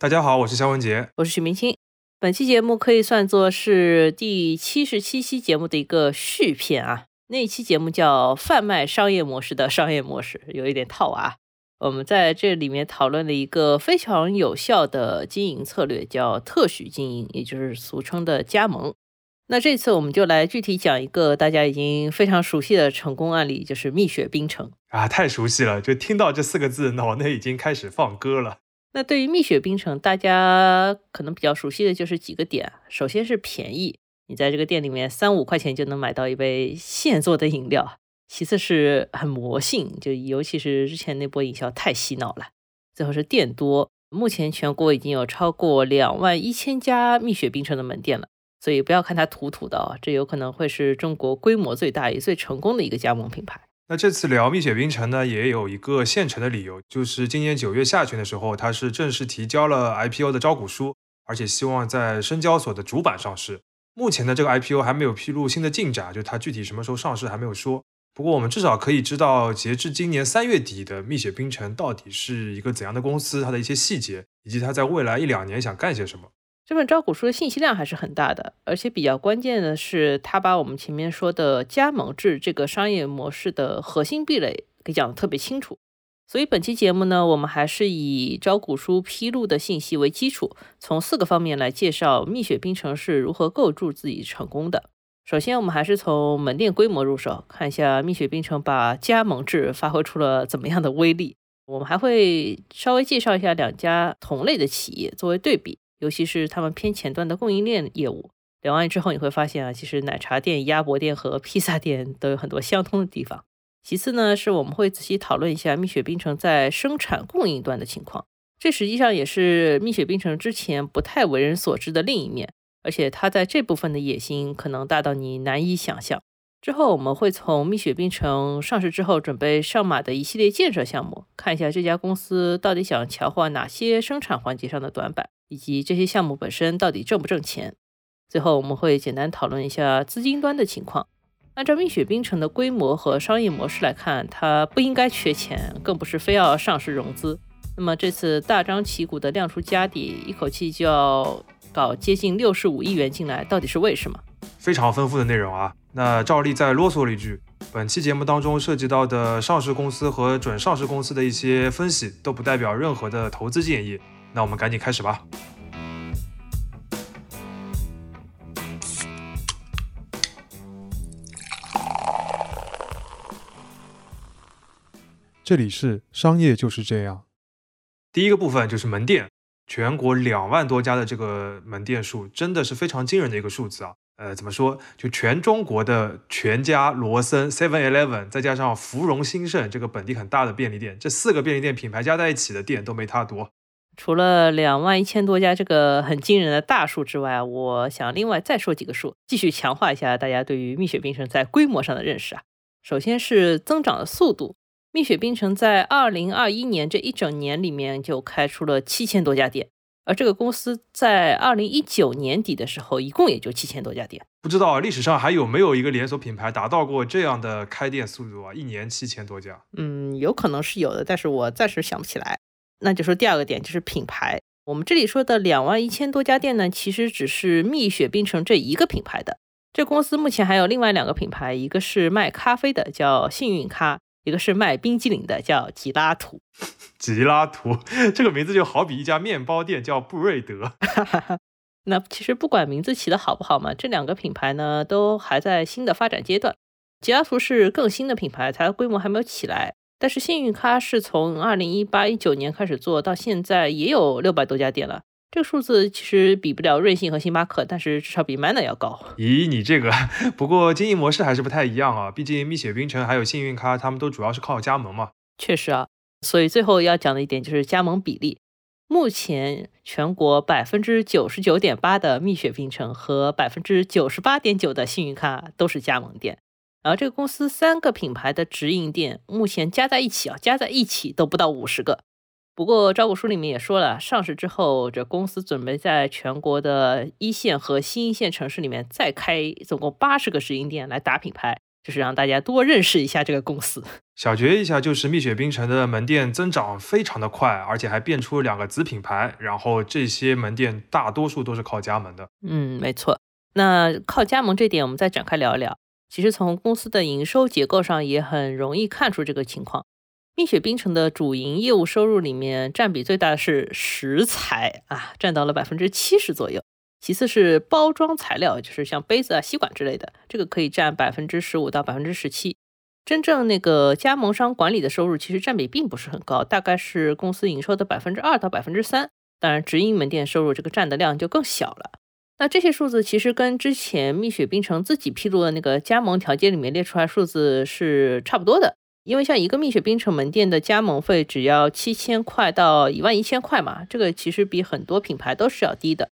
大家好，我是肖文杰，我是许明清。本期节目可以算作是第七十七期节目的一个续篇啊。那一期节目叫《贩卖商业模式的商业模式》，有一点套娃。我们在这里面讨论了一个非常有效的经营策略，叫特许经营，也就是俗称的加盟。那这次我们就来具体讲一个大家已经非常熟悉的成功案例，就是蜜雪冰城啊，太熟悉了，就听到这四个字，脑内已经开始放歌了。那对于蜜雪冰城，大家可能比较熟悉的就是几个点，首先是便宜，你在这个店里面三五块钱就能买到一杯现做的饮料。其次是很魔性，就尤其是之前那波营销太洗脑了。最后是店多，目前全国已经有超过两万一千家蜜雪冰城的门店了，所以不要看它土土的哦，这有可能会是中国规模最大也最成功的一个加盟品牌。那这次聊蜜雪冰城呢，也有一个现成的理由，就是今年九月下旬的时候，它是正式提交了 IPO 的招股书，而且希望在深交所的主板上市。目前的这个 IPO 还没有披露新的进展，就它具体什么时候上市还没有说。不过我们至少可以知道，截至今年三月底的蜜雪冰城到底是一个怎样的公司，它的一些细节，以及它在未来一两年想干些什么。这份招股书的信息量还是很大的，而且比较关键的是，它把我们前面说的加盟制这个商业模式的核心壁垒给讲得特别清楚。所以本期节目呢，我们还是以招股书披露的信息为基础，从四个方面来介绍蜜雪冰城是如何构筑自己成功的。首先，我们还是从门店规模入手，看一下蜜雪冰城把加盟制发挥出了怎么样的威力。我们还会稍微介绍一下两家同类的企业作为对比，尤其是他们偏前端的供应链业务。聊完之后，你会发现啊，其实奶茶店、鸭脖店和披萨店都有很多相通的地方。其次呢，是我们会仔细讨论一下蜜雪冰城在生产供应端的情况，这实际上也是蜜雪冰城之前不太为人所知的另一面。而且它在这部分的野心可能大到你难以想象。之后我们会从蜜雪冰城上市之后准备上马的一系列建设项目，看一下这家公司到底想强化哪些生产环节上的短板，以及这些项目本身到底挣不挣钱。最后我们会简单讨论一下资金端的情况。按照蜜雪冰城的规模和商业模式来看，它不应该缺钱，更不是非要上市融资。那么这次大张旗鼓的亮出家底，一口气就要。搞接近六十五亿元进来，到底是为什么？非常丰富的内容啊！那照例再啰嗦了一句，本期节目当中涉及到的上市公司和准上市公司的一些分析，都不代表任何的投资建议。那我们赶紧开始吧。这里是商业就是这样。第一个部分就是门店。全国两万多家的这个门店数，真的是非常惊人的一个数字啊！呃，怎么说？就全中国的全家、罗森、Seven Eleven，再加上芙蓉兴盛这个本地很大的便利店，这四个便利店品牌加在一起的店都没它多。除了两万一千多家这个很惊人的大数之外，我想另外再说几个数，继续强化一下大家对于蜜雪冰城在规模上的认识啊。首先是增长的速度。蜜雪冰城在二零二一年这一整年里面就开出了七千多家店，而这个公司在二零一九年底的时候，一共也就七千多家店。不知道历史上还有没有一个连锁品牌达到过这样的开店速度啊？一年七千多家。嗯，有可能是有的，但是我暂时想不起来。那就说第二个点就是品牌。我们这里说的两万一千多家店呢，其实只是蜜雪冰城这一个品牌的。这公司目前还有另外两个品牌，一个是卖咖啡的，叫幸运咖。一个是卖冰激凌的，叫吉拉图。吉拉图这个名字就好比一家面包店叫布瑞德。那其实不管名字起的好不好嘛，这两个品牌呢都还在新的发展阶段。吉拉图是更新的品牌，它的规模还没有起来。但是幸运咖是从二零一八一九年开始做到现在，也有六百多家店了。这个数字其实比不了瑞幸和星巴克，但是至少比 Manner 要高。咦，你这个 不过经营模式还是不太一样啊，毕竟蜜雪冰城还有幸运咖，他们都主要是靠加盟嘛。确实啊，所以最后要讲的一点就是加盟比例。目前全国百分之九十九点八的蜜雪冰城和百分之九十八点九的幸运咖都是加盟店，而这个公司三个品牌的直营店目前加在一起啊，加在一起都不到五十个。不过招股书里面也说了，上市之后，这公司准备在全国的一线和新一线城市里面再开总共八十个直营店来打品牌，就是让大家多认识一下这个公司。小结一下，就是蜜雪冰城的门店增长非常的快，而且还变出两个子品牌，然后这些门店大多数都是靠加盟的。嗯，没错。那靠加盟这点，我们再展开聊一聊。其实从公司的营收结构上也很容易看出这个情况。蜜雪冰城的主营业务收入里面，占比最大的是食材啊，占到了百分之七十左右。其次是包装材料，就是像杯子啊、吸管之类的，这个可以占百分之十五到百分之十七。真正那个加盟商管理的收入，其实占比并不是很高，大概是公司营收的百分之二到百分之三。当然，直营门店收入这个占的量就更小了。那这些数字其实跟之前蜜雪冰城自己披露的那个加盟条件里面列出来数字是差不多的。因为像一个蜜雪冰城门店的加盟费只要七千块到一万一千块嘛，这个其实比很多品牌都是要低的。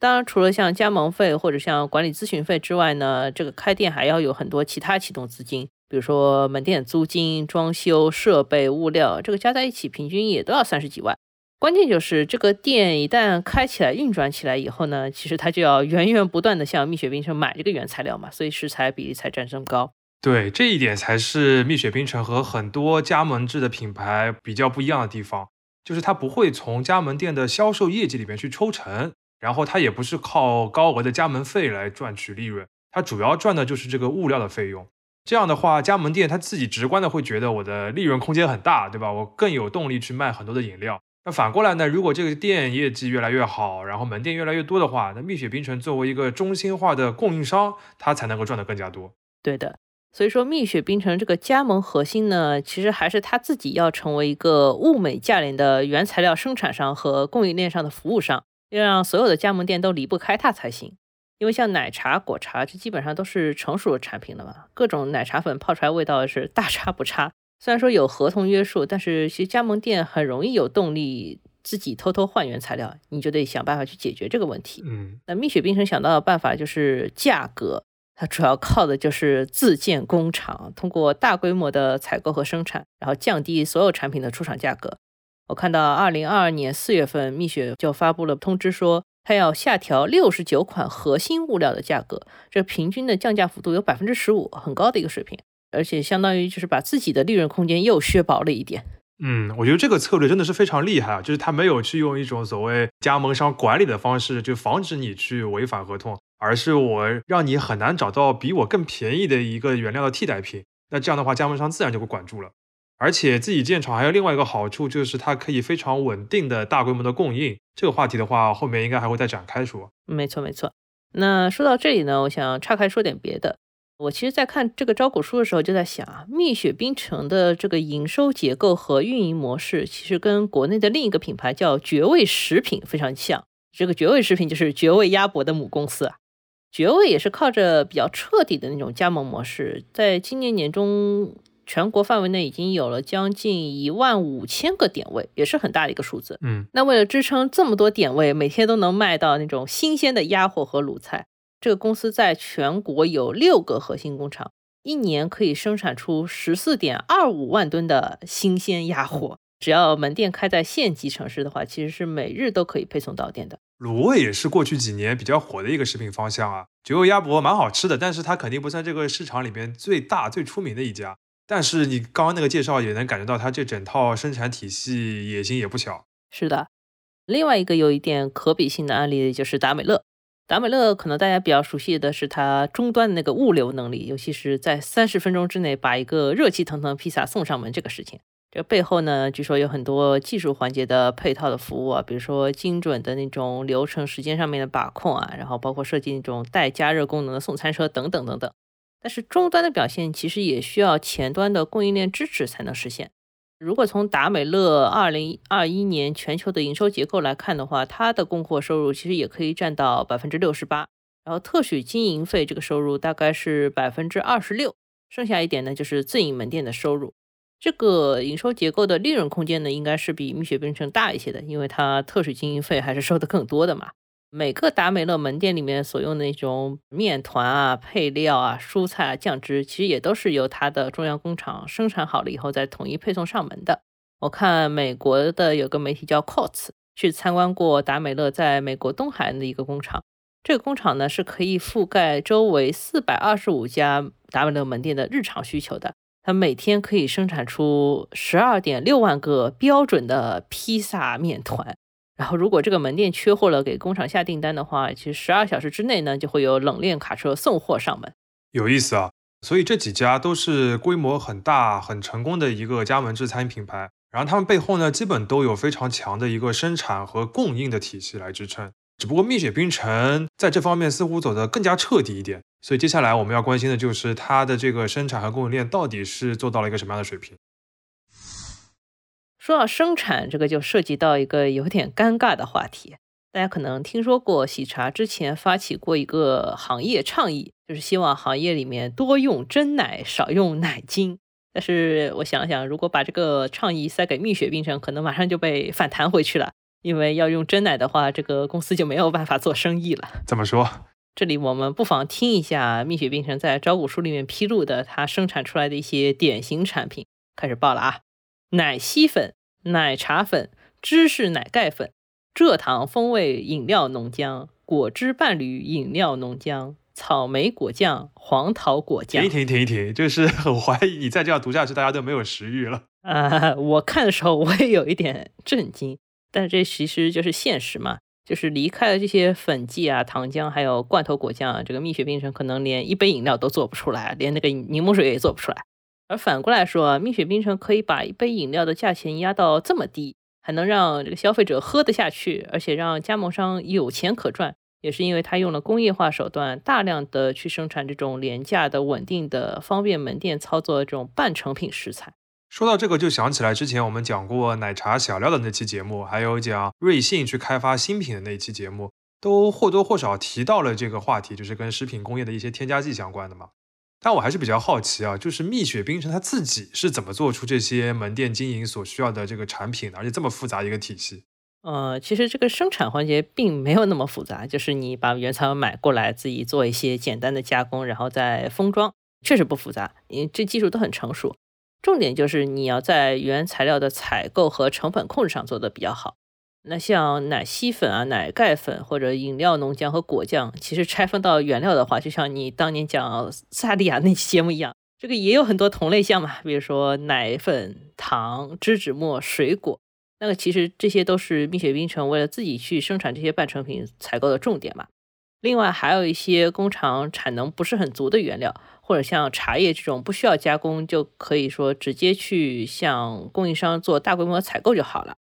当然，除了像加盟费或者像管理咨询费之外呢，这个开店还要有很多其他启动资金。比如说门店租金、装修、设备、物料，这个加在一起，平均也都要三十几万。关键就是这个店一旦开起来、运转起来以后呢，其实它就要源源不断的向蜜雪冰城买这个原材料嘛，所以食材比例才占这么高。对，这一点才是蜜雪冰城和很多加盟制的品牌比较不一样的地方，就是它不会从加盟店的销售业绩里面去抽成，然后它也不是靠高额的加盟费来赚取利润，它主要赚的就是这个物料的费用。这样的话，加盟店他自己直观的会觉得我的利润空间很大，对吧？我更有动力去卖很多的饮料。那反过来呢？如果这个店业绩越来越好，然后门店越来越多的话，那蜜雪冰城作为一个中心化的供应商，它才能够赚得更加多。对的，所以说蜜雪冰城这个加盟核心呢，其实还是他自己要成为一个物美价廉的原材料生产商和供应链上的服务商，要让所有的加盟店都离不开它才行。因为像奶茶、果茶，这基本上都是成熟的产品了嘛，各种奶茶粉泡出来味道是大差不差。虽然说有合同约束，但是其实加盟店很容易有动力自己偷偷换原材料，你就得想办法去解决这个问题。嗯，那蜜雪冰城想到的办法就是价格，它主要靠的就是自建工厂，通过大规模的采购和生产，然后降低所有产品的出厂价格。我看到二零二二年四月份，蜜雪就发布了通知说。它要下调六十九款核心物料的价格，这平均的降价幅度有百分之十五，很高的一个水平，而且相当于就是把自己的利润空间又削薄了一点。嗯，我觉得这个策略真的是非常厉害啊，就是他没有去用一种所谓加盟商管理的方式，就防止你去违反合同，而是我让你很难找到比我更便宜的一个原料的替代品，那这样的话加盟商自然就会管住了。而且自己建厂还有另外一个好处，就是它可以非常稳定的大规模的供应。这个话题的话，后面应该还会再展开说。没错没错。那说到这里呢，我想岔开说点别的。我其实，在看这个招股书的时候，就在想啊，蜜雪冰城的这个营收结构和运营模式，其实跟国内的另一个品牌叫绝味食品非常像。这个绝味食品就是绝味鸭脖的母公司啊。绝味也是靠着比较彻底的那种加盟模式，在今年年中。全国范围内已经有了将近一万五千个点位，也是很大的一个数字。嗯，那为了支撑这么多点位，每天都能卖到那种新鲜的鸭货和卤菜，这个公司在全国有六个核心工厂，一年可以生产出十四点二五万吨的新鲜鸭货。只要门店开在县级城市的话，其实是每日都可以配送到店的。卤味也是过去几年比较火的一个食品方向啊，绝味鸭脖蛮好吃的，但是它肯定不算这个市场里边最大最出名的一家。但是你刚刚那个介绍也能感觉到，它这整套生产体系野心也不小。是的，另外一个有一点可比性的案例就是达美乐。达美乐可能大家比较熟悉的是它终端的那个物流能力，尤其是在三十分钟之内把一个热气腾腾披萨送上门这个事情。这背后呢，据说有很多技术环节的配套的服务啊，比如说精准的那种流程时间上面的把控啊，然后包括设计那种带加热功能的送餐车等等等等。但是终端的表现其实也需要前端的供应链支持才能实现。如果从达美乐二零二一年全球的营收结构来看的话，它的供货收入其实也可以占到百分之六十八，然后特许经营费这个收入大概是百分之二十六，剩下一点呢就是自营门店的收入。这个营收结构的利润空间呢，应该是比蜜雪冰城大一些的，因为它特许经营费还是收的更多的嘛。每个达美乐门店里面所用的那种面团啊、配料啊、蔬菜啊、酱汁，其实也都是由它的中央工厂生产好了以后再统一配送上门的。我看美国的有个媒体叫 Cots 去参观过达美乐在美国东海岸的一个工厂，这个工厂呢是可以覆盖周围四百二十五家达美乐门店的日常需求的。它每天可以生产出十二点六万个标准的披萨面团。然后，如果这个门店缺货了，给工厂下订单的话，其实十二小时之内呢，就会有冷链卡车送货上门。有意思啊！所以这几家都是规模很大、很成功的一个加盟制餐饮品牌。然后他们背后呢，基本都有非常强的一个生产和供应的体系来支撑。只不过蜜雪冰城在这方面似乎走得更加彻底一点。所以接下来我们要关心的就是它的这个生产和供应链到底是做到了一个什么样的水平。说到生产，这个就涉及到一个有点尴尬的话题。大家可能听说过，喜茶之前发起过一个行业倡议，就是希望行业里面多用真奶，少用奶精。但是我想想，如果把这个倡议塞给蜜雪冰城，可能马上就被反弹回去了。因为要用真奶的话，这个公司就没有办法做生意了。怎么说？这里我们不妨听一下蜜雪冰城在招股书里面披露的它生产出来的一些典型产品。开始报了啊，奶昔粉。奶茶粉、芝士奶盖粉、蔗糖风味饮料浓浆、果汁伴侣饮料浓浆、草莓果酱、黄桃果酱。停一停，停一停，就是很怀疑你再这样读下去，大家都没有食欲了。啊，我看的时候我也有一点震惊，但是这其实就是现实嘛，就是离开了这些粉剂啊、糖浆，还有罐头果酱，这个蜜雪冰城可能连一杯饮料都做不出来，连那个柠檬水也做不出来。而反过来说啊，蜜雪冰城可以把一杯饮料的价钱压到这么低，还能让这个消费者喝得下去，而且让加盟商有钱可赚，也是因为它用了工业化手段，大量的去生产这种廉价的、稳定的、方便门店操作的这种半成品食材。说到这个，就想起来之前我们讲过奶茶小料的那期节目，还有讲瑞幸去开发新品的那期节目，都或多或少提到了这个话题，就是跟食品工业的一些添加剂相关的嘛。但我还是比较好奇啊，就是蜜雪冰城它自己是怎么做出这些门店经营所需要的这个产品的，而且这么复杂一个体系。呃，其实这个生产环节并没有那么复杂，就是你把原材料买过来，自己做一些简单的加工，然后再封装，确实不复杂，因为这技术都很成熟。重点就是你要在原材料的采购和成本控制上做得比较好。那像奶昔粉啊、奶盖粉或者饮料浓浆和果酱，其实拆分到原料的话，就像你当年讲萨莉亚那期节目一样，这个也有很多同类项嘛，比如说奶粉、糖、脂脂末、水果，那个其实这些都是蜜雪冰城为了自己去生产这些半成品采购的重点嘛。另外还有一些工厂产能不是很足的原料，或者像茶叶这种不需要加工就可以说直接去向供应商做大规模采购就好了。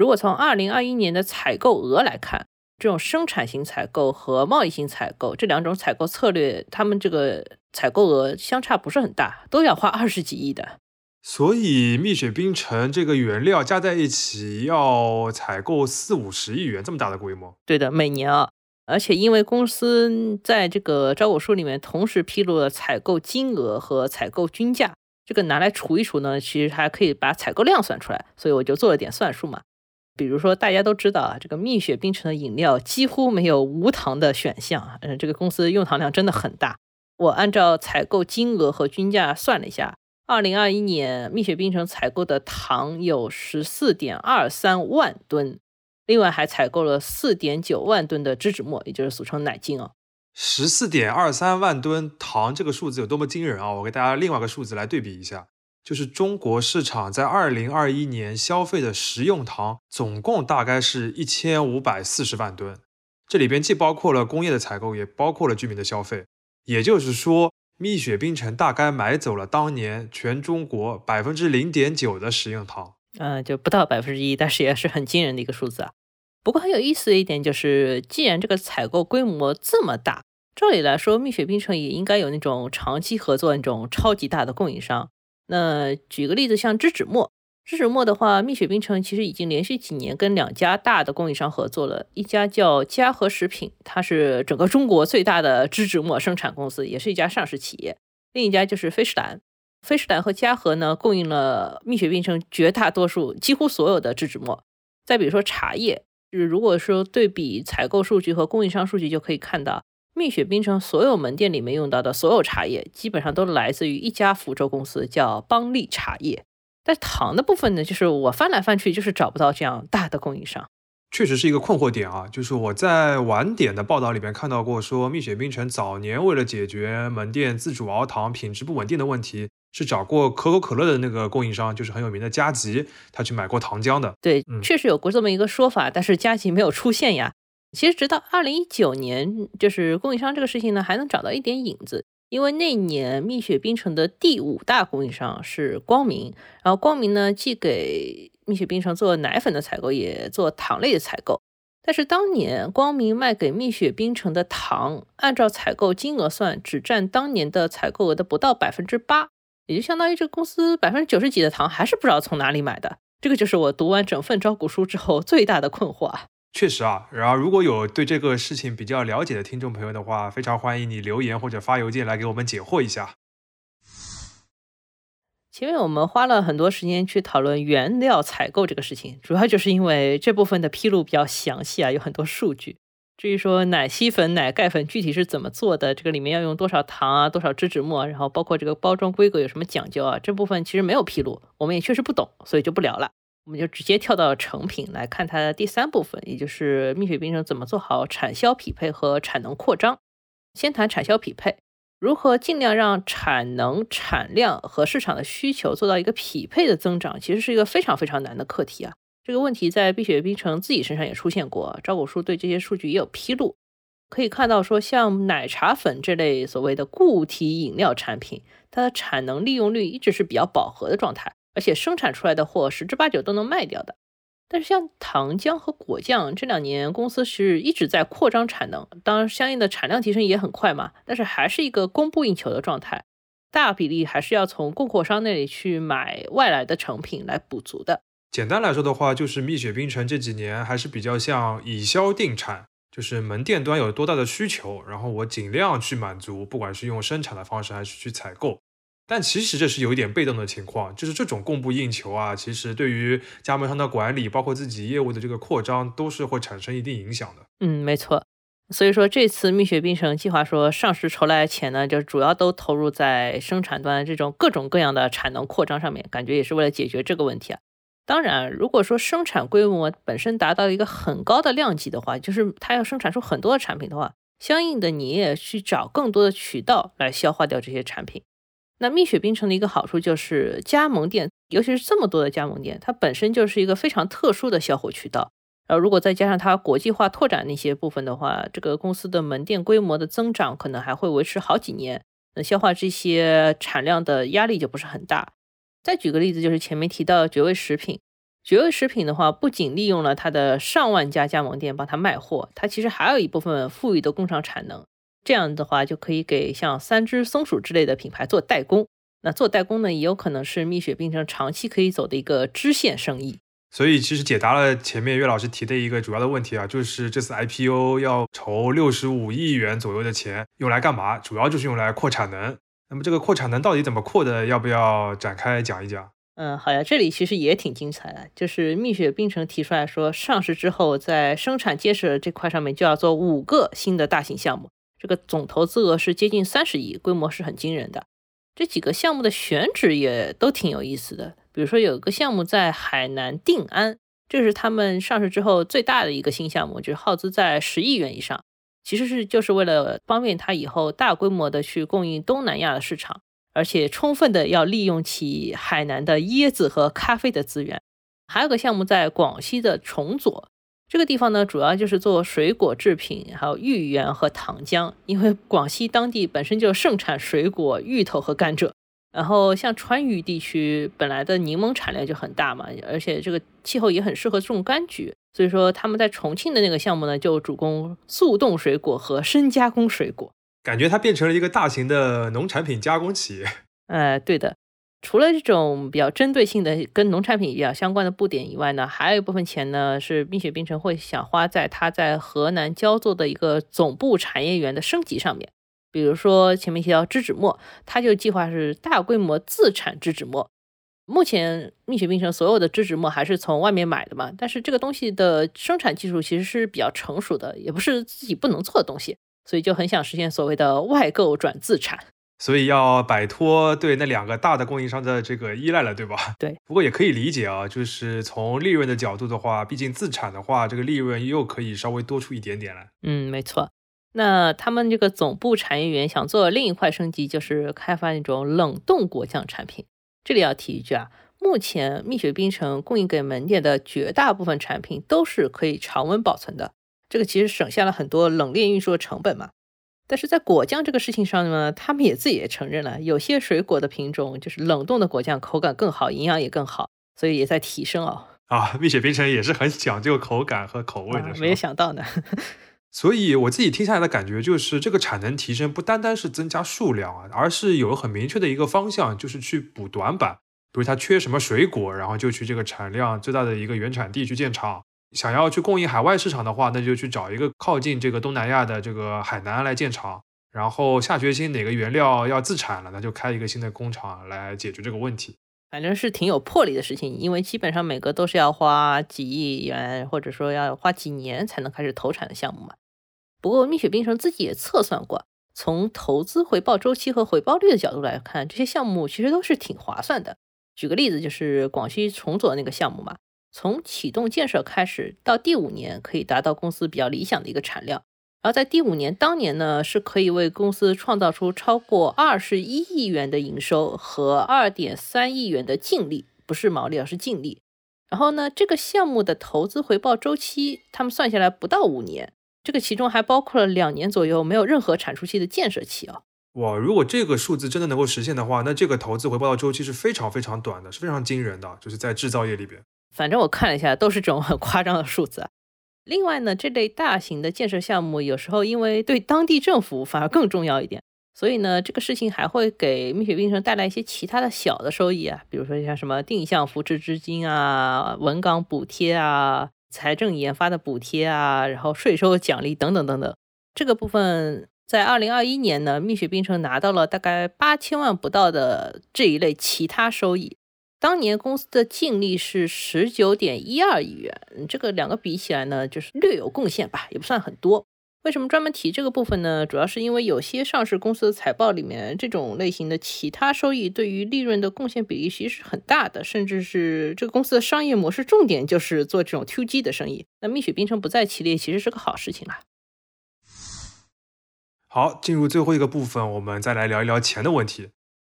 如果从二零二一年的采购额来看，这种生产型采购和贸易型采购这两种采购策略，他们这个采购额相差不是很大，都要花二十几亿的。所以蜜雪冰城这个原料加在一起要采购四五十亿元，这么大的规模？对的，每年啊，而且因为公司在这个招股书里面同时披露了采购金额和采购均价，这个拿来除一除呢，其实还可以把采购量算出来，所以我就做了点算术嘛。比如说，大家都知道啊，这个蜜雪冰城的饮料几乎没有无糖的选项啊，嗯，这个公司用糖量真的很大。我按照采购金额和均价算了一下，二零二一年蜜雪冰城采购的糖有十四点二三万吨，另外还采购了四点九万吨的脂脂末，也就是俗称奶精啊。十四点二三万吨糖这个数字有多么惊人啊！我给大家另外一个数字来对比一下。就是中国市场在二零二一年消费的食用糖总共大概是一千五百四十万吨，这里边既包括了工业的采购，也包括了居民的消费。也就是说，蜜雪冰城大概买走了当年全中国百分之零点九的食用糖，嗯，就不到百分之一，但是也是很惊人的一个数字啊。不过很有意思的一点就是，既然这个采购规模这么大，照理来说，蜜雪冰城也应该有那种长期合作那种超级大的供应商。那举个例子，像芝脂末，芝脂末的话，蜜雪冰城其实已经连续几年跟两家大的供应商合作了，一家叫嘉禾食品，它是整个中国最大的芝脂末生产公司，也是一家上市企业；另一家就是飞诗兰，飞诗兰和嘉禾呢供应了蜜雪冰城绝大多数、几乎所有的芝脂末。再比如说茶叶，就是如果说对比采购数据和供应商数据，就可以看到。蜜雪冰城所有门店里面用到的所有茶叶，基本上都来自于一家福州公司，叫邦利茶叶。但糖的部分呢，就是我翻来翻去，就是找不到这样大的供应商。确实是一个困惑点啊。就是我在晚点的报道里面看到过，说蜜雪冰城早年为了解决门店自主熬糖品质不稳定的问题，是找过可口可乐的那个供应商，就是很有名的佳吉，他去买过糖浆的。对，嗯确实有过这么一个说法，但是佳吉没有出现呀。其实直到二零一九年，就是供应商这个事情呢，还能找到一点影子。因为那年蜜雪冰城的第五大供应商是光明，然后光明呢既给蜜雪冰城做奶粉的采购，也做糖类的采购。但是当年光明卖给蜜雪冰城的糖，按照采购金额算，只占当年的采购额的不到百分之八，也就相当于这公司百分之九十几的糖还是不知道从哪里买的。这个就是我读完整份招股书之后最大的困惑啊。确实啊，然后如果有对这个事情比较了解的听众朋友的话，非常欢迎你留言或者发邮件来给我们解惑一下。前面我们花了很多时间去讨论原料采购这个事情，主要就是因为这部分的披露比较详细啊，有很多数据。至于说奶昔粉、奶盖粉具体是怎么做的，这个里面要用多少糖啊、多少植脂末，然后包括这个包装规格有什么讲究啊，这部分其实没有披露，我们也确实不懂，所以就不聊了。我们就直接跳到成品来看它的第三部分，也就是蜜雪冰城怎么做好产销匹配和产能扩张。先谈产销匹配。如何尽量让产能、产量和市场的需求做到一个匹配的增长，其实是一个非常非常难的课题啊。这个问题在蜜雪冰城自己身上也出现过，招股书对这些数据也有披露。可以看到，说像奶茶粉这类所谓的固体饮料产品，它的产能利用率一直是比较饱和的状态，而且生产出来的货十之八九都能卖掉的。但是像糖浆和果酱这两年公司是一直在扩张产能，当然相应的产量提升也很快嘛，但是还是一个供不应求的状态，大比例还是要从供货商那里去买外来的成品来补足的。简单来说的话，就是蜜雪冰城这几年还是比较像以销定产，就是门店端有多大的需求，然后我尽量去满足，不管是用生产的方式还是去采购。但其实这是有一点被动的情况，就是这种供不应求啊，其实对于加盟商的管理，包括自己业务的这个扩张，都是会产生一定影响的。嗯，没错。所以说这次蜜雪冰城计划说上市筹来的钱呢，就主要都投入在生产端这种各种各样的产能扩张上面，感觉也是为了解决这个问题啊。当然，如果说生产规模本身达到一个很高的量级的话，就是它要生产出很多的产品的话，相应的你也去找更多的渠道来消化掉这些产品。那蜜雪冰城的一个好处就是加盟店，尤其是这么多的加盟店，它本身就是一个非常特殊的销货渠道。然后如果再加上它国际化拓展那些部分的话，这个公司的门店规模的增长可能还会维持好几年。那消化这些产量的压力就不是很大。再举个例子，就是前面提到的绝味食品。绝味食品的话，不仅利用了它的上万家加盟店帮它卖货，它其实还有一部分富裕的工厂产能。这样的话，就可以给像三只松鼠之类的品牌做代工。那做代工呢，也有可能是蜜雪冰城长期可以走的一个支线生意。所以其实解答了前面岳老师提的一个主要的问题啊，就是这次 IPO 要筹六十五亿元左右的钱，用来干嘛？主要就是用来扩产能。那么这个扩产能到底怎么扩的？要不要展开讲一讲？嗯，好呀，这里其实也挺精彩的，就是蜜雪冰城提出来说，上市之后在生产建设这块上面就要做五个新的大型项目。这个总投资额是接近三十亿，规模是很惊人的。这几个项目的选址也都挺有意思的，比如说有一个项目在海南定安，这是他们上市之后最大的一个新项目，就是耗资在十亿元以上，其实是就是为了方便它以后大规模的去供应东南亚的市场，而且充分的要利用起海南的椰子和咖啡的资源。还有个项目在广西的崇左。这个地方呢，主要就是做水果制品，还有芋圆和糖浆。因为广西当地本身就盛产水果、芋头和甘蔗，然后像川渝地区本来的柠檬产量就很大嘛，而且这个气候也很适合种柑橘，所以说他们在重庆的那个项目呢，就主攻速冻水果和深加工水果，感觉它变成了一个大型的农产品加工企业。哎，对的。除了这种比较针对性的跟农产品比较相关的布点以外呢，还有一部分钱呢是蜜雪冰城会想花在它在河南焦作的一个总部产业园的升级上面。比如说前面提到栀子末，它就计划是大规模自产栀子末。目前蜜雪冰城所有的脂脂末还是从外面买的嘛，但是这个东西的生产技术其实是比较成熟的，也不是自己不能做的东西，所以就很想实现所谓的外购转自产。所以要摆脱对那两个大的供应商的这个依赖了，对吧？对。不过也可以理解啊，就是从利润的角度的话，毕竟自产的话，这个利润又可以稍微多出一点点来。嗯，没错。那他们这个总部产业园想做另一块升级，就是开发那种冷冻果酱产品。这里要提一句啊，目前蜜雪冰城供应给门店的绝大部分产品都是可以常温保存的，这个其实省下了很多冷链运输的成本嘛。但是在果酱这个事情上呢，他们也自己也承认了，有些水果的品种就是冷冻的果酱口感更好，营养也更好，所以也在提升哦。啊，蜜雪冰城也是很讲究口感和口味的，没有想到呢。所以我自己听下来的感觉就是，这个产能提升不单单是增加数量啊，而是有很明确的一个方向，就是去补短板。比如它缺什么水果，然后就去这个产量最大的一个原产地去建厂。想要去供应海外市场的话，那就去找一个靠近这个东南亚的这个海南来建厂。然后下决心哪个原料要自产了，那就开一个新的工厂来解决这个问题。反正是挺有魄力的事情，因为基本上每个都是要花几亿元，或者说要花几年才能开始投产的项目嘛。不过蜜雪冰城自己也测算过，从投资回报周期和回报率的角度来看，这些项目其实都是挺划算的。举个例子，就是广西崇左那个项目嘛。从启动建设开始到第五年，可以达到公司比较理想的一个产量。然后在第五年当年呢，是可以为公司创造出超过二十一亿元的营收和二点三亿元的净利，不是毛利，而是净利。然后呢，这个项目的投资回报周期，他们算下来不到五年，这个其中还包括了两年左右没有任何产出期的建设期啊。哇，如果这个数字真的能够实现的话，那这个投资回报的周期是非常非常短的，是非常惊人的，就是在制造业里边。反正我看了一下，都是这种很夸张的数字。另外呢，这类大型的建设项目有时候因为对当地政府反而更重要一点，所以呢，这个事情还会给蜜雪冰城带来一些其他的小的收益啊，比如说像什么定向扶持资金啊、稳岗补贴啊、财政研发的补贴啊，然后税收奖励等等等等。这个部分在二零二一年呢，蜜雪冰城拿到了大概八千万不到的这一类其他收益。当年公司的净利是十九点一二亿元，这个两个比起来呢，就是略有贡献吧，也不算很多。为什么专门提这个部分呢？主要是因为有些上市公司的财报里面，这种类型的其他收益对于利润的贡献比例其实是很大的，甚至是这个公司的商业模式重点就是做这种 to G 的生意。那蜜雪冰城不在其列，其实是个好事情啦。好，进入最后一个部分，我们再来聊一聊钱的问题。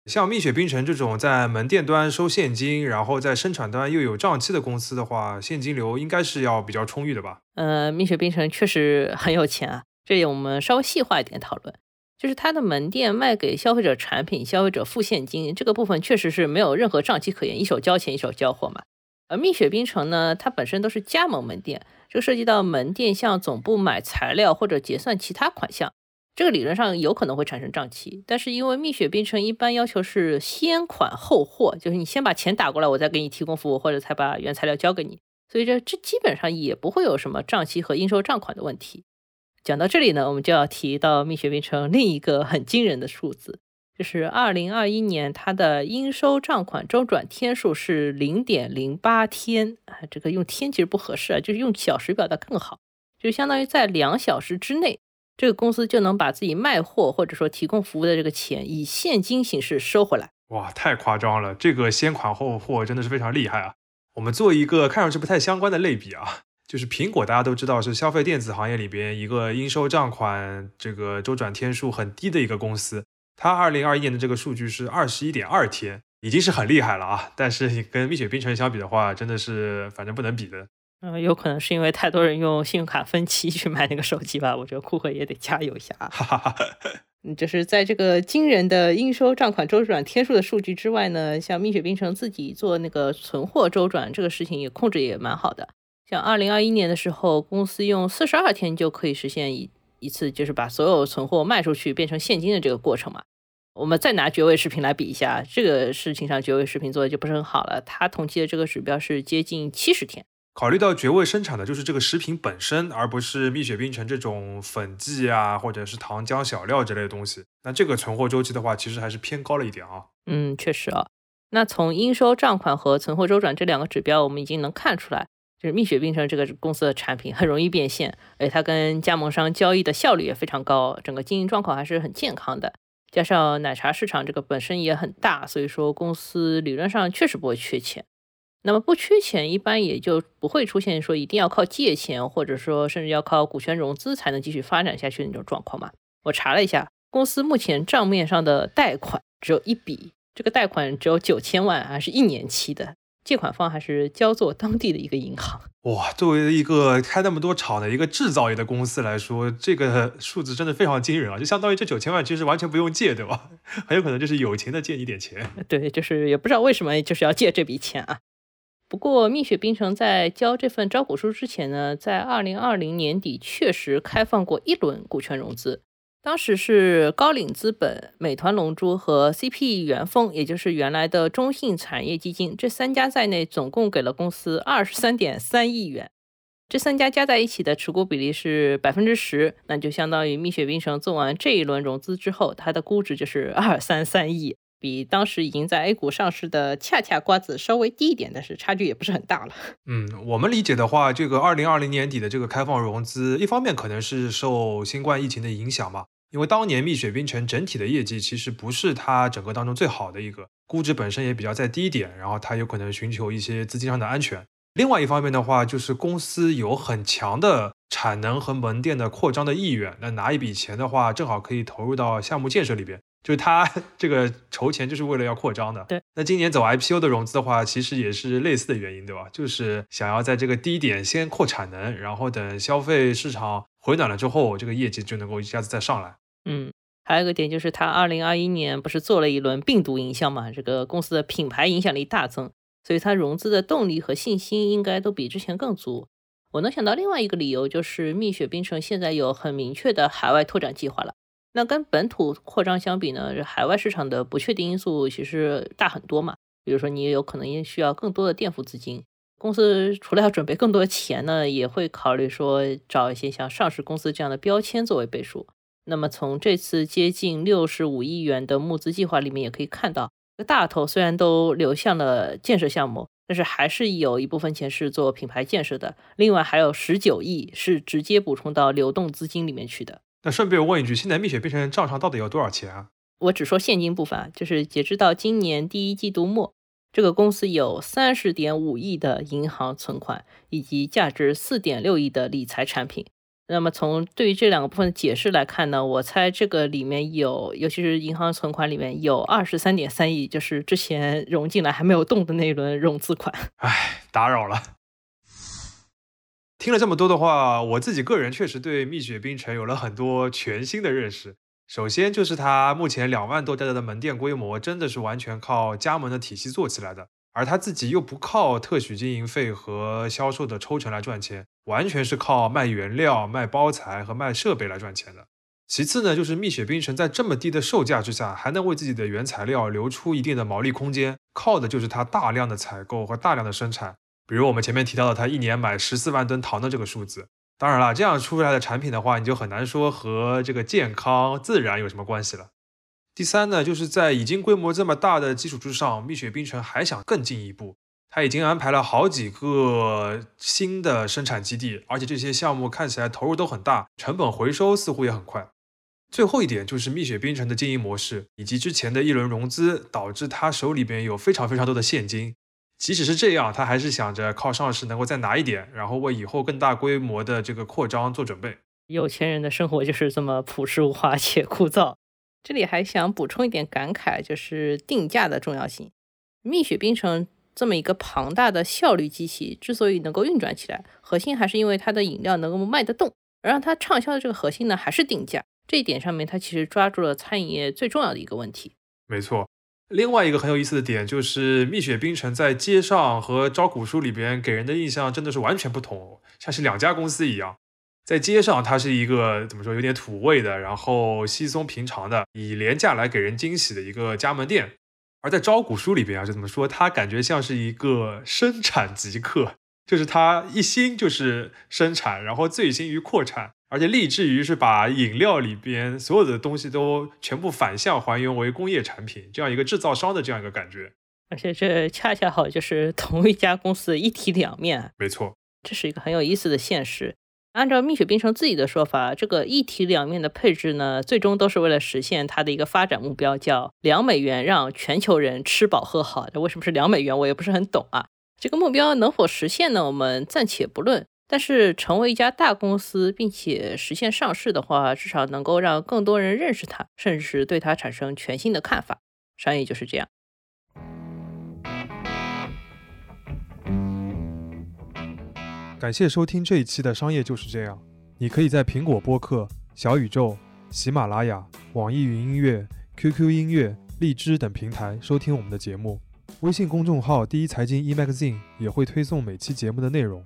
像蜜雪冰城这种在门店端收现金，然后在生产端又有账期的公司的话，现金流应该是要比较充裕的吧？呃，蜜雪冰城确实很有钱啊。这里我们稍微细化一点讨论，就是它的门店卖给消费者产品，消费者付现金这个部分确实是没有任何账期可言，一手交钱一手交货嘛。而蜜雪冰城呢，它本身都是加盟门店，这涉及到门店向总部买材料或者结算其他款项。这个理论上有可能会产生账期，但是因为蜜雪冰城一般要求是先款后货，就是你先把钱打过来，我再给你提供服务，或者才把原材料交给你，所以这这基本上也不会有什么账期和应收账款的问题。讲到这里呢，我们就要提到蜜雪冰城另一个很惊人的数字，就是二零二一年它的应收账款周转天数是零点零八天啊，这个用天其实不合适啊，就是用小时表达更好，就相当于在两小时之内。这个公司就能把自己卖货或者说提供服务的这个钱以现金形式收回来。哇，太夸张了！这个先款后货真的是非常厉害啊。我们做一个看上去不太相关的类比啊，就是苹果，大家都知道是消费电子行业里边一个应收账款这个周转天数很低的一个公司。它二零二一年的这个数据是二十一点二天，已经是很厉害了啊。但是跟蜜雪冰城相比的话，真的是反正不能比的。嗯，有可能是因为太多人用信用卡分期去买那个手机吧。我觉得库克也得加油一下啊。嗯，就是在这个惊人的应收账款周转天数的数据之外呢，像蜜雪冰城自己做那个存货周转这个事情也控制也蛮好的。像二零二一年的时候，公司用四十二天就可以实现一一次，就是把所有存货卖出去变成现金的这个过程嘛。我们再拿绝味食品来比一下，这个事情上绝味食品做的就不是很好了。它统计的这个指标是接近七十天。考虑到绝味生产的就是这个食品本身，而不是蜜雪冰城这种粉剂啊，或者是糖浆小料之类的东西，那这个存货周期的话，其实还是偏高了一点啊。嗯，确实啊。那从应收账款和存货周转这两个指标，我们已经能看出来，就是蜜雪冰城这个公司的产品很容易变现，而且它跟加盟商交易的效率也非常高，整个经营状况还是很健康的。加上奶茶市场这个本身也很大，所以说公司理论上确实不会缺钱。那么不缺钱，一般也就不会出现说一定要靠借钱，或者说甚至要靠股权融资才能继续发展下去的那种状况嘛。我查了一下，公司目前账面上的贷款只有一笔，这个贷款只有九千万，还是一年期的。借款方还是焦作当地的一个银行。哇，作为一个开那么多厂的一个制造业的公司来说，这个数字真的非常惊人啊！就相当于这九千万其实完全不用借，对吧？很有可能就是友情的借你点钱。对，就是也不知道为什么就是要借这笔钱啊。不过蜜雪冰城在交这份招股书之前呢，在二零二零年底确实开放过一轮股权融资。当时是高瓴资本、美团龙珠和 CP 元丰，也就是原来的中信产业基金，这三家在内，总共给了公司二十三点三亿元。这三家加在一起的持股比例是百分之十，那就相当于蜜雪冰城做完这一轮融资之后，它的估值就是二三三亿，比当时已经在 A 股上市的恰恰瓜子稍微低一点，但是差距也不是很大了。嗯，我们理解的话，这个二零二零年底的这个开放融资，一方面可能是受新冠疫情的影响嘛。因为当年蜜雪冰城整体的业绩其实不是它整个当中最好的一个，估值本身也比较在低一点，然后它有可能寻求一些资金上的安全。另外一方面的话，就是公司有很强的产能和门店的扩张的意愿，那拿一笔钱的话，正好可以投入到项目建设里边，就是它 这个筹钱就是为了要扩张的。对，那今年走 IPO 的融资的话，其实也是类似的原因，对吧？就是想要在这个低点先扩产能，然后等消费市场。回暖了之后，这个业绩就能够一下子再上来。嗯，还有一个点就是，他二零二一年不是做了一轮病毒营销嘛？这个公司的品牌影响力大增，所以它融资的动力和信心应该都比之前更足。我能想到另外一个理由就是，蜜雪冰城现在有很明确的海外拓展计划了。那跟本土扩张相比呢，海外市场的不确定因素其实大很多嘛。比如说，你也有可能也需要更多的垫付资金。公司除了要准备更多的钱呢，也会考虑说找一些像上市公司这样的标签作为背书。那么从这次接近六十五亿元的募资计划里面也可以看到，大头虽然都流向了建设项目，但是还是有一部分钱是做品牌建设的。另外还有十九亿是直接补充到流动资金里面去的。那顺便问一句，现在蜜雪冰城账上到底有多少钱啊？我只说现金部分，就是截止到今年第一季度末。这个公司有三十点五亿的银行存款，以及价值四点六亿的理财产品。那么从对于这两个部分的解释来看呢，我猜这个里面有，尤其是银行存款里面有二十三点三亿，就是之前融进来还没有动的那一轮融资款。唉，打扰了。听了这么多的话，我自己个人确实对蜜雪冰城有了很多全新的认识。首先就是它目前两万多家的门店规模，真的是完全靠加盟的体系做起来的，而它自己又不靠特许经营费和销售的抽成来赚钱，完全是靠卖原料、卖包材和卖设备来赚钱的。其次呢，就是蜜雪冰城在这么低的售价之下，还能为自己的原材料留出一定的毛利空间，靠的就是它大量的采购和大量的生产。比如我们前面提到的，它一年买十四万吨糖的这个数字。当然了，这样出来的产品的话，你就很难说和这个健康自然有什么关系了。第三呢，就是在已经规模这么大的基础之上，蜜雪冰城还想更进一步。它已经安排了好几个新的生产基地，而且这些项目看起来投入都很大，成本回收似乎也很快。最后一点就是蜜雪冰城的经营模式，以及之前的一轮融资，导致他手里边有非常非常多的现金。即使是这样，他还是想着靠上市能够再拿一点，然后为以后更大规模的这个扩张做准备。有钱人的生活就是这么朴实无华且枯燥。这里还想补充一点感慨，就是定价的重要性。蜜雪冰城这么一个庞大的效率机器，之所以能够运转起来，核心还是因为它的饮料能够卖得动。而让它畅销的这个核心呢，还是定价。这一点上面，它其实抓住了餐饮业最重要的一个问题。没错。另外一个很有意思的点就是，蜜雪冰城在街上和招股书里边给人的印象真的是完全不同，像是两家公司一样。在街上，它是一个怎么说，有点土味的，然后稀松平常的，以廉价来给人惊喜的一个加盟店；而在招股书里边啊，就怎么说，它感觉像是一个生产极客，就是它一心就是生产，然后醉心于扩产。而且立志于是把饮料里边所有的东西都全部反向还原为工业产品，这样一个制造商的这样一个感觉。而且这恰恰好就是同一家公司一体两面。没错，这是一个很有意思的现实。按照蜜雪冰城自己的说法，这个一体两面的配置呢，最终都是为了实现它的一个发展目标，叫两美元让全球人吃饱喝好。这为什么是两美元？我也不是很懂啊。这个目标能否实现呢？我们暂且不论。但是成为一家大公司，并且实现上市的话，至少能够让更多人认识它，甚至是对它产生全新的看法。商业就是这样。感谢收听这一期的《商业就是这样》。你可以在苹果播客、小宇宙、喜马拉雅、网易云音乐、QQ 音乐、荔枝等平台收听我们的节目。微信公众号“第一财经 e-magazine” 也会推送每期节目的内容。